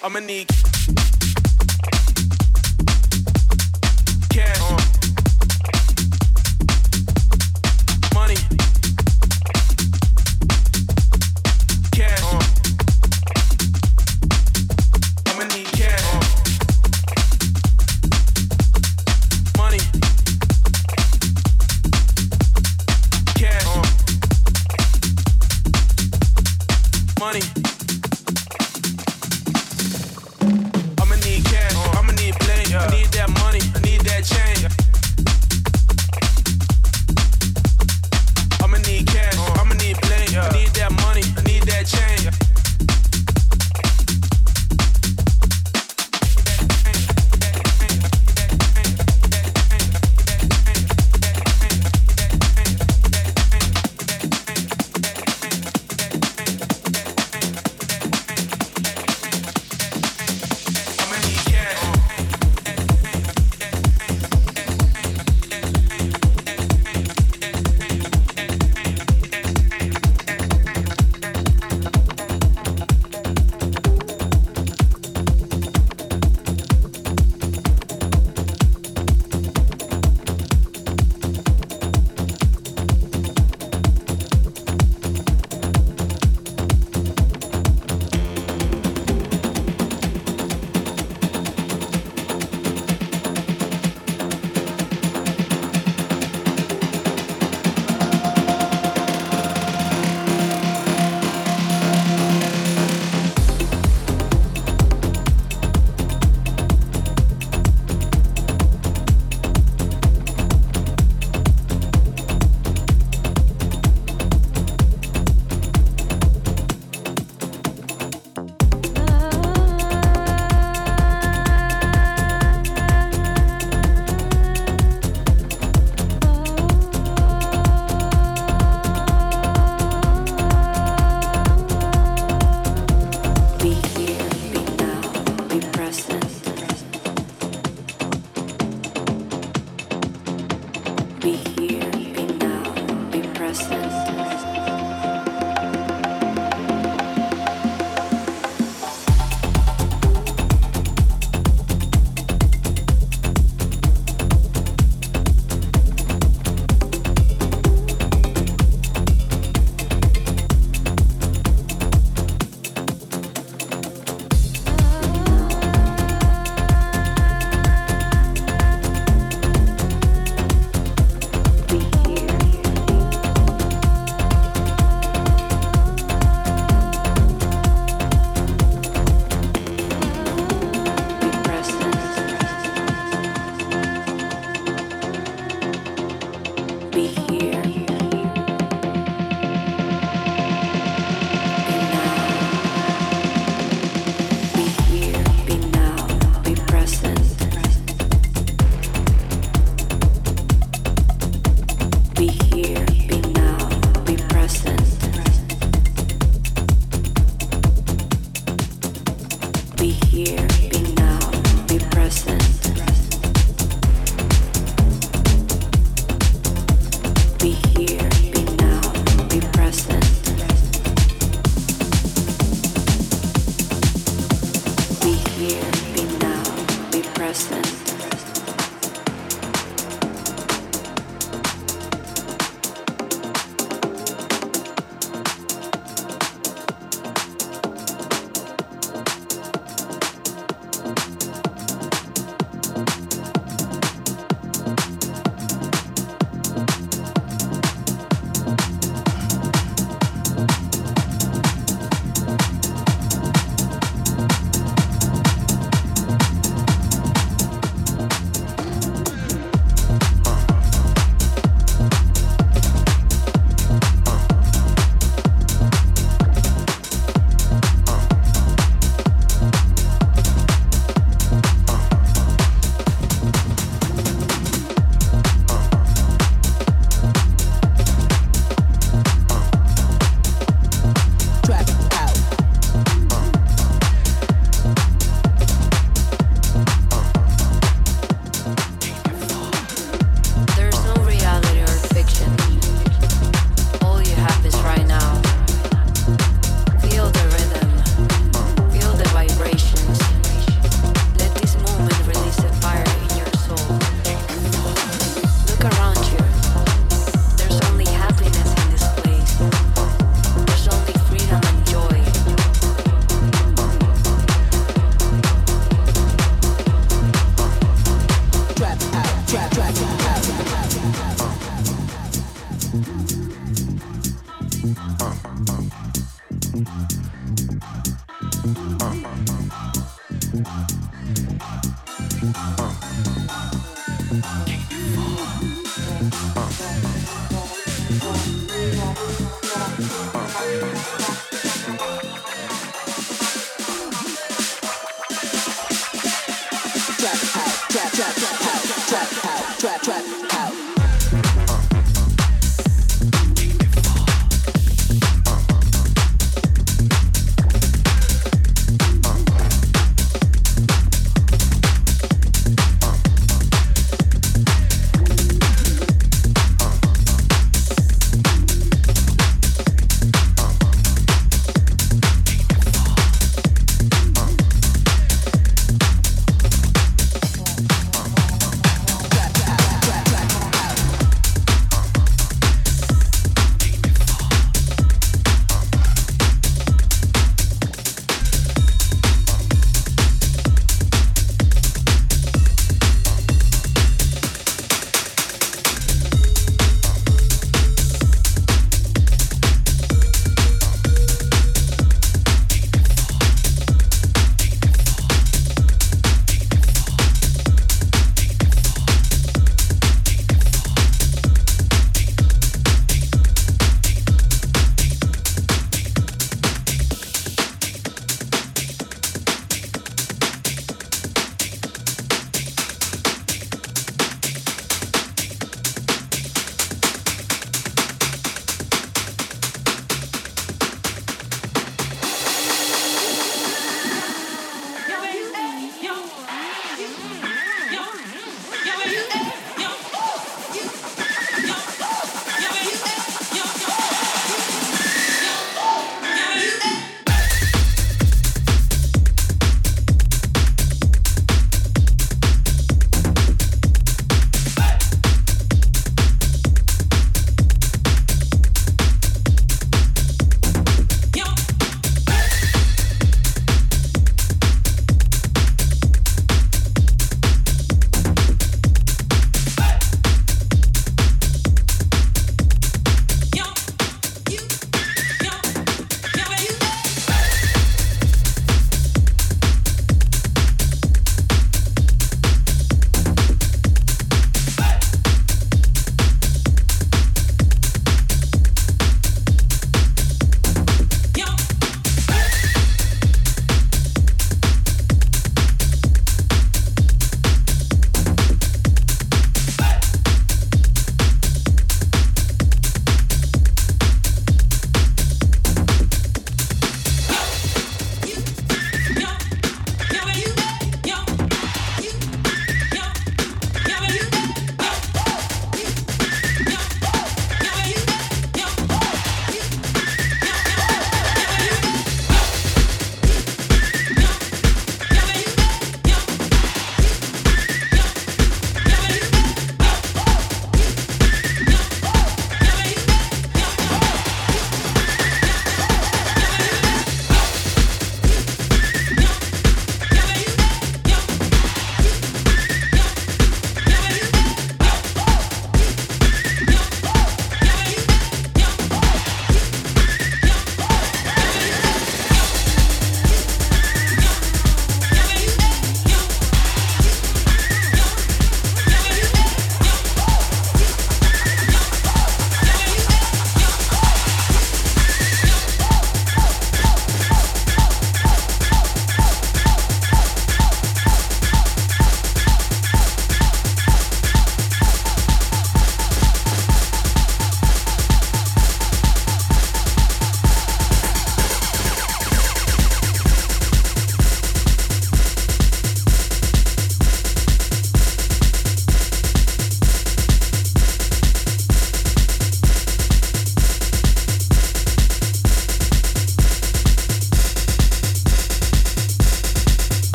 I'ma need They trap trap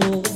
cool.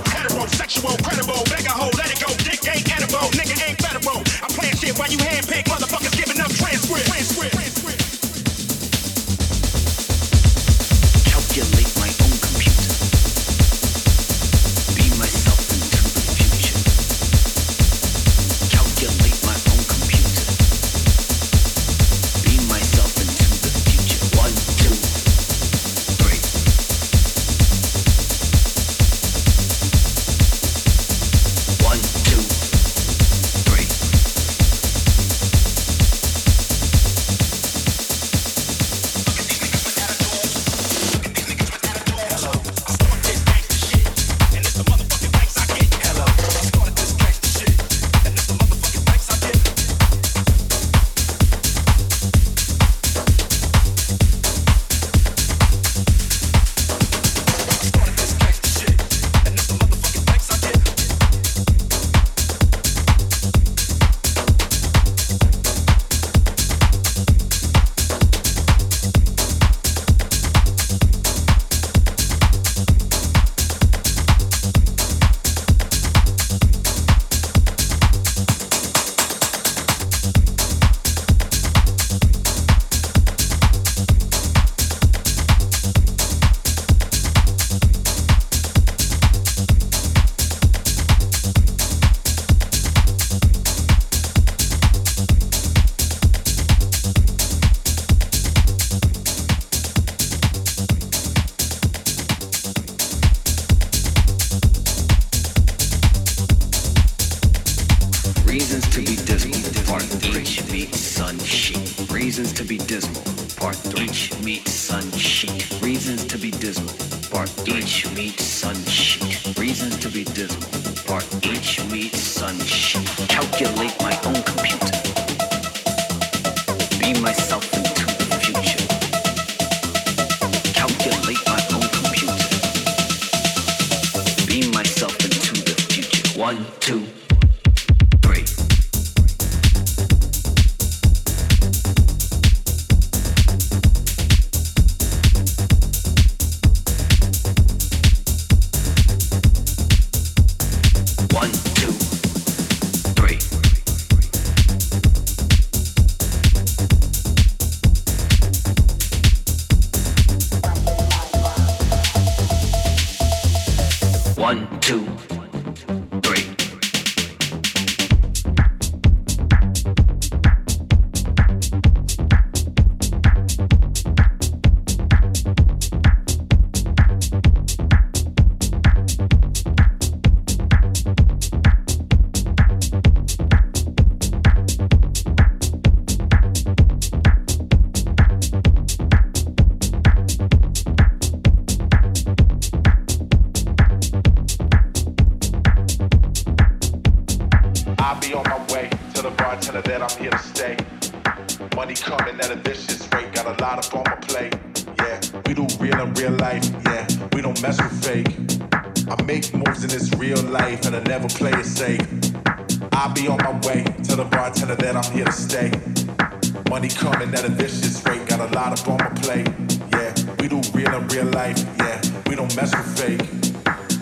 heterosexual, credible, mega ho, 3 meets Sun Sheet. Reasons to be dismal. Part 3 meets Sun Sheet. Reasons to be dismal. Part 3 meets Sun Sheet. Reasons to be dismal. Part 3 meets Sun Sheet. Calculate my own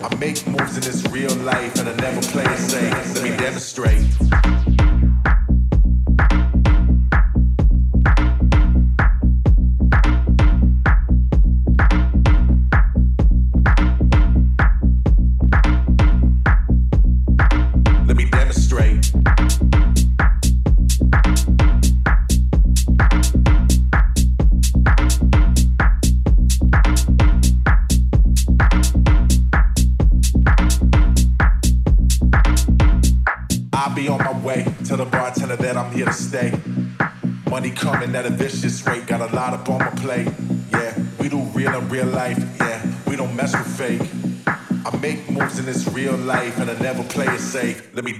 I make moves in this real life and I never play it safe. Let me demonstrate.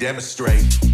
demonstrate.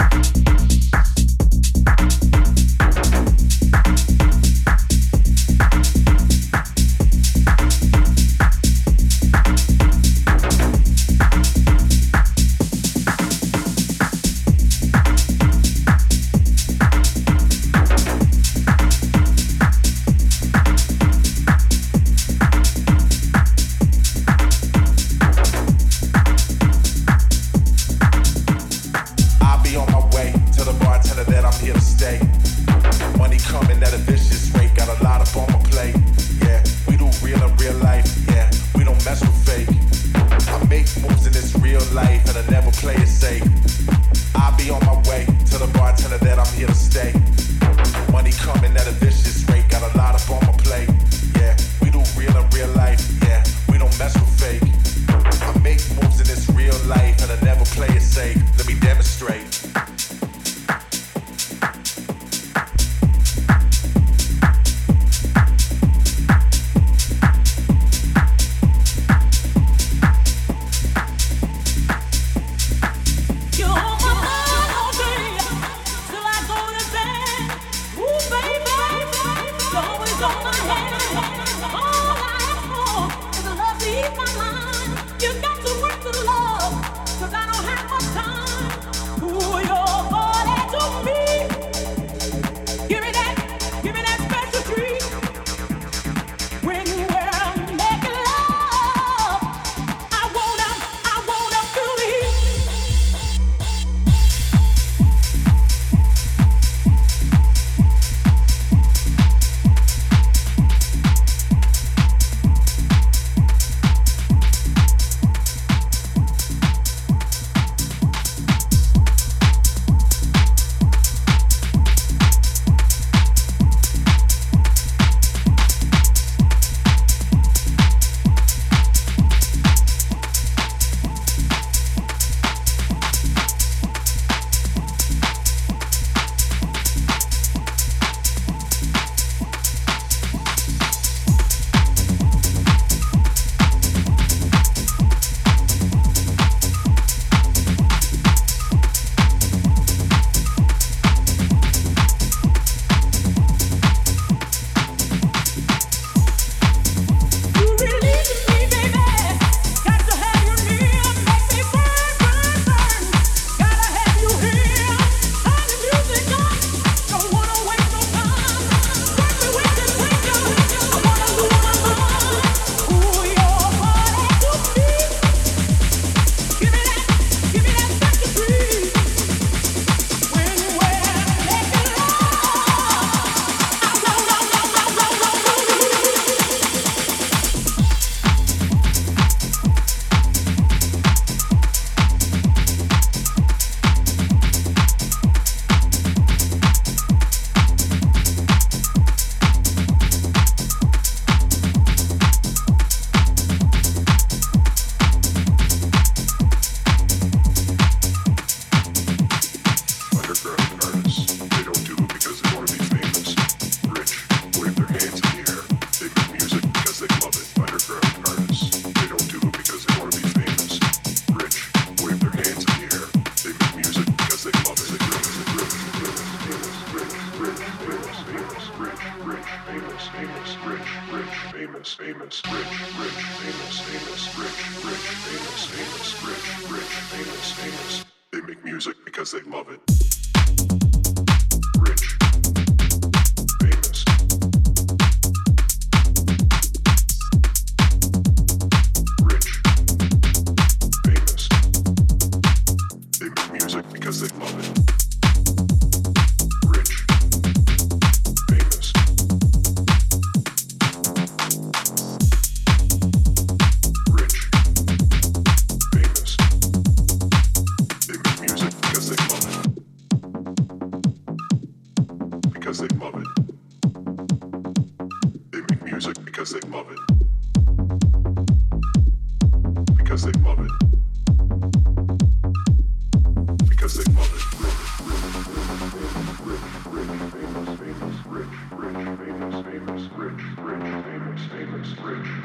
Famous,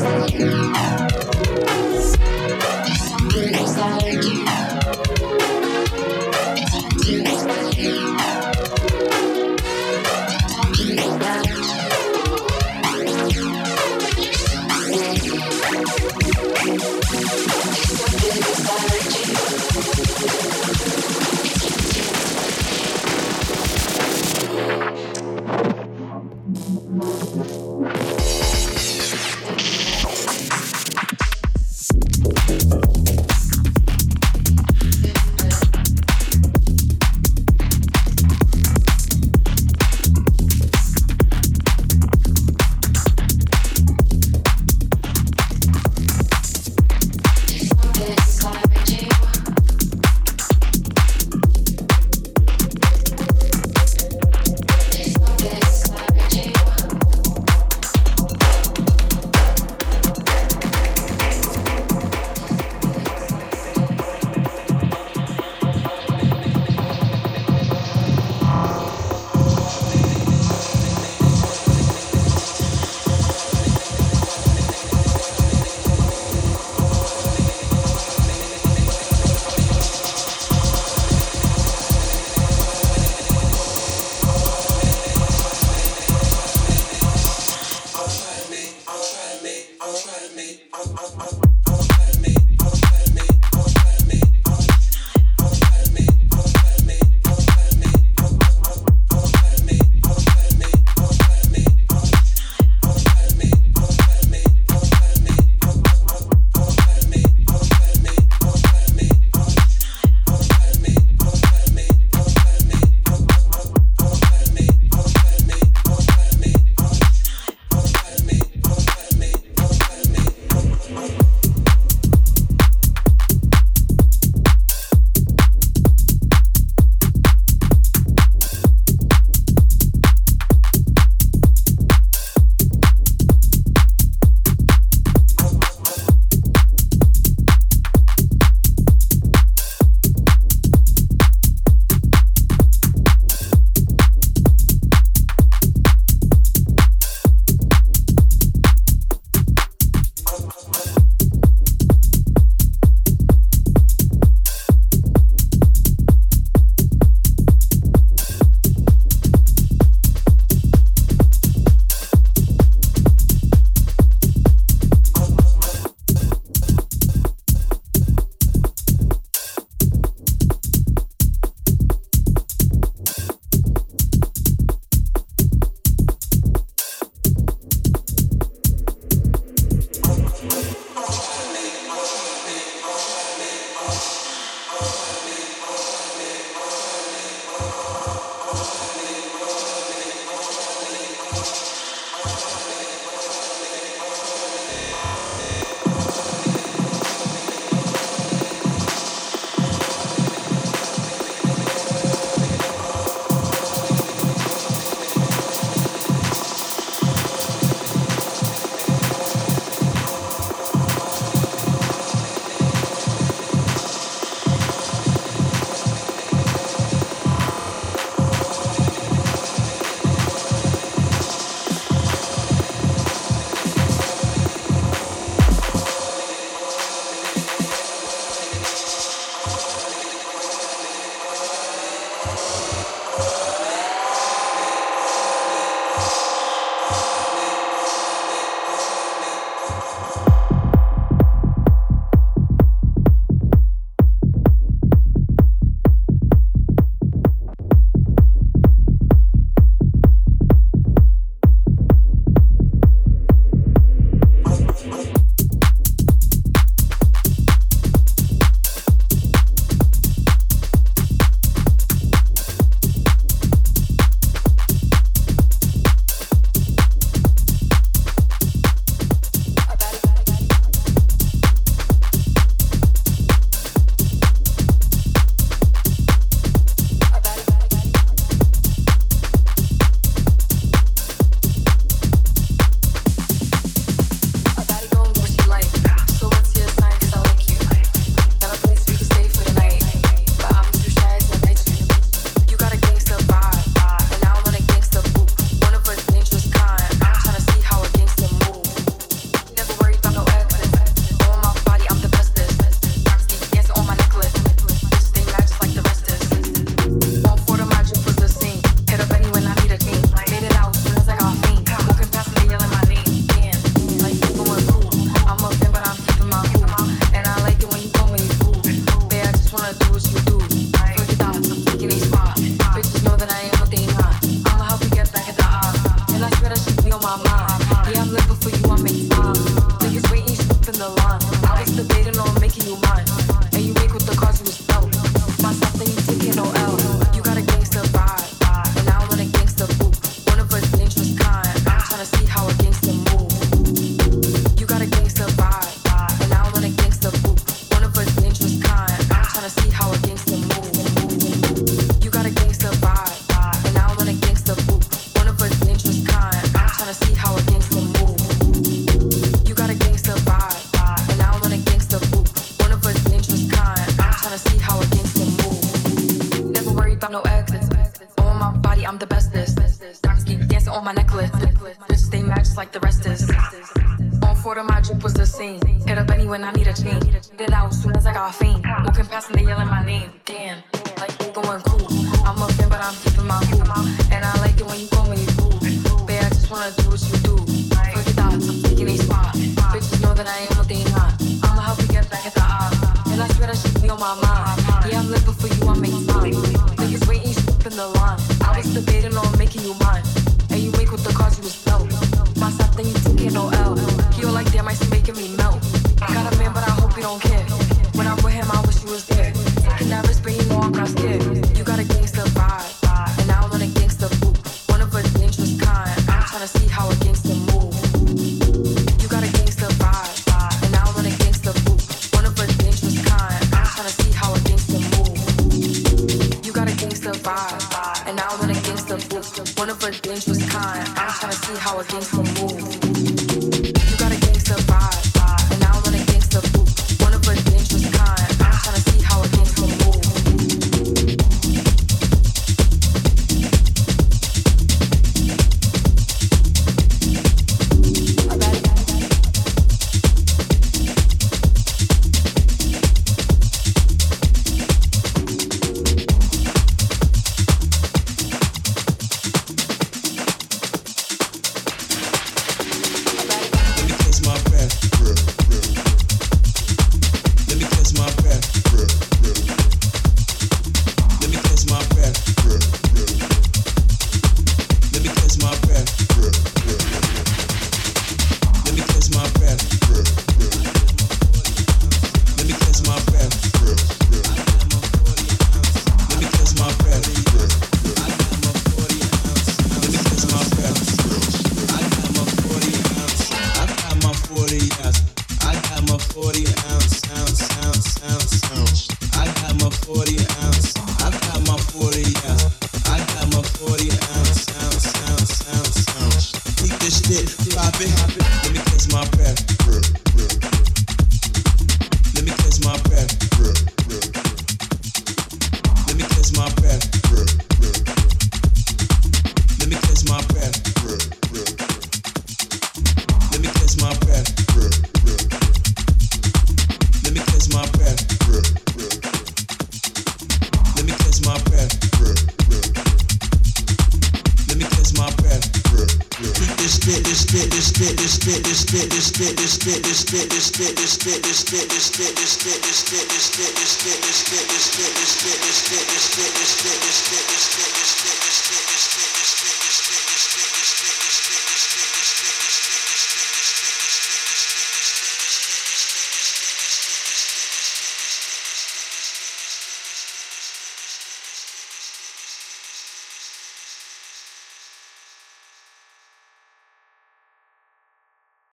Podcast.